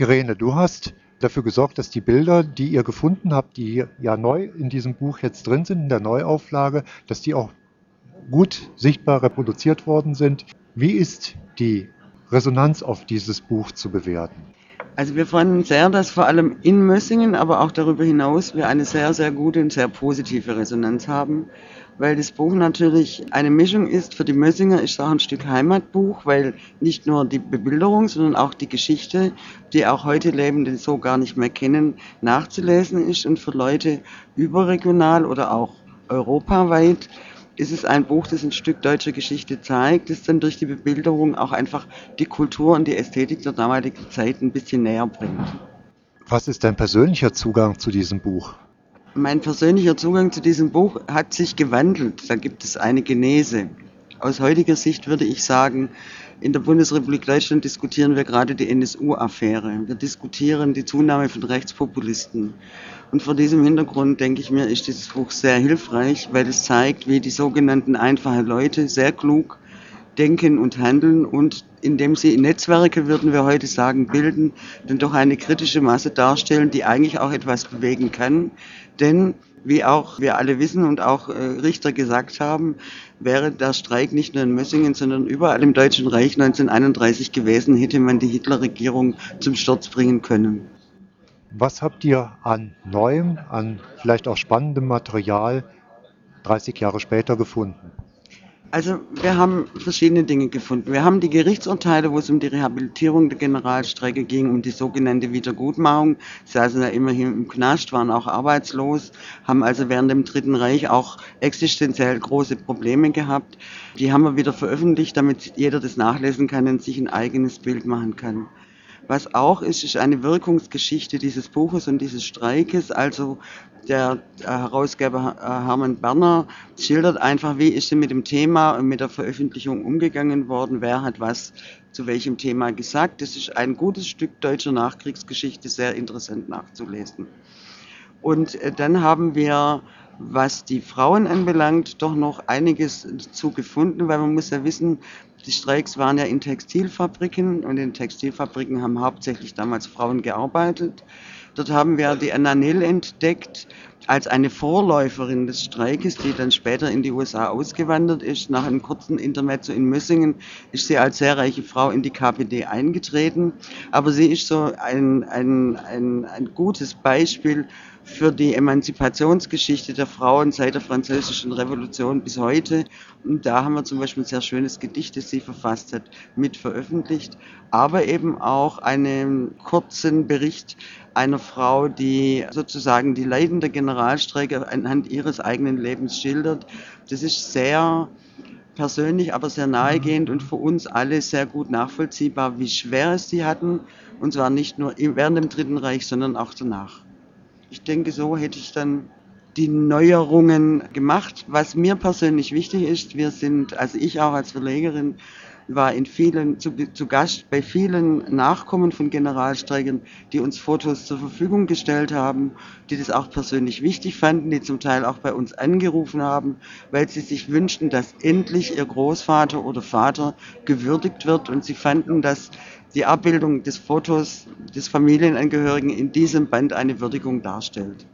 Irene, du hast dafür gesorgt, dass die Bilder, die ihr gefunden habt, die ja neu in diesem Buch jetzt drin sind, in der Neuauflage, dass die auch gut sichtbar reproduziert worden sind. Wie ist die Resonanz auf dieses Buch zu bewerten? Also wir fanden sehr, dass vor allem in Mössingen, aber auch darüber hinaus wir eine sehr, sehr gute und sehr positive Resonanz haben, weil das Buch natürlich eine Mischung ist. Für die Mössinger ist es auch ein Stück Heimatbuch, weil nicht nur die Bebilderung, sondern auch die Geschichte, die auch heute Lebende so gar nicht mehr kennen, nachzulesen ist und für Leute überregional oder auch europaweit ist es ein Buch, das ein Stück deutscher Geschichte zeigt, das dann durch die Bebilderung auch einfach die Kultur und die Ästhetik der damaligen Zeit ein bisschen näher bringt. Was ist dein persönlicher Zugang zu diesem Buch? Mein persönlicher Zugang zu diesem Buch hat sich gewandelt. Da gibt es eine Genese. Aus heutiger Sicht würde ich sagen, in der Bundesrepublik Deutschland diskutieren wir gerade die NSU-Affäre. Wir diskutieren die Zunahme von Rechtspopulisten. Und vor diesem Hintergrund denke ich mir, ist dieses Buch sehr hilfreich, weil es zeigt, wie die sogenannten einfachen Leute sehr klug denken und handeln und indem sie Netzwerke, würden wir heute sagen, bilden, dann doch eine kritische Masse darstellen, die eigentlich auch etwas bewegen kann. Denn, wie auch wir alle wissen und auch äh, Richter gesagt haben, wäre der Streik nicht nur in Mössingen, sondern überall im Deutschen Reich 1931 gewesen, hätte man die Hitlerregierung zum Sturz bringen können. Was habt ihr an neuem, an vielleicht auch spannendem Material 30 Jahre später gefunden? Also wir haben verschiedene Dinge gefunden. Wir haben die Gerichtsurteile, wo es um die Rehabilitierung der Generalstrecke ging, um die sogenannte Wiedergutmachung. Sie saßen ja immerhin im Knast, waren auch arbeitslos, haben also während dem Dritten Reich auch existenziell große Probleme gehabt. Die haben wir wieder veröffentlicht, damit jeder das nachlesen kann und sich ein eigenes Bild machen kann. Was auch ist, ist eine Wirkungsgeschichte dieses Buches und dieses Streikes. Also der Herausgeber äh, Hermann Berner schildert einfach, wie ist er mit dem Thema und mit der Veröffentlichung umgegangen worden, wer hat was zu welchem Thema gesagt. Das ist ein gutes Stück deutscher Nachkriegsgeschichte, sehr interessant nachzulesen. Und äh, dann haben wir was die Frauen anbelangt, doch noch einiges zu gefunden, weil man muss ja wissen, die Streiks waren ja in Textilfabriken und in Textilfabriken haben hauptsächlich damals Frauen gearbeitet. Dort haben wir die Anna Nehl entdeckt als eine Vorläuferin des Streikes, die dann später in die USA ausgewandert ist. Nach einem kurzen Intermezzo in Mössingen ist sie als sehr reiche Frau in die KPD eingetreten. Aber sie ist so ein, ein, ein, ein gutes Beispiel für die Emanzipationsgeschichte der Frauen seit der Französischen Revolution bis heute. Und da haben wir zum Beispiel ein sehr schönes Gedicht, das sie verfasst hat, mit veröffentlicht, aber eben auch einen kurzen Bericht einer Frau, die sozusagen die Leiden der Generalstreike anhand ihres eigenen Lebens schildert. Das ist sehr persönlich, aber sehr nahegehend und für uns alle sehr gut nachvollziehbar, wie schwer es sie hatten. Und zwar nicht nur während dem Dritten Reich, sondern auch danach. Ich denke, so hätte ich dann die Neuerungen gemacht. Was mir persönlich wichtig ist, wir sind, also ich auch als Verlegerin, war in vielen, zu, zu Gast bei vielen Nachkommen von Generalstreikern, die uns Fotos zur Verfügung gestellt haben, die das auch persönlich wichtig fanden, die zum Teil auch bei uns angerufen haben, weil sie sich wünschten, dass endlich ihr Großvater oder Vater gewürdigt wird und sie fanden, dass die Abbildung des Fotos des Familienangehörigen in diesem Band eine Würdigung darstellt.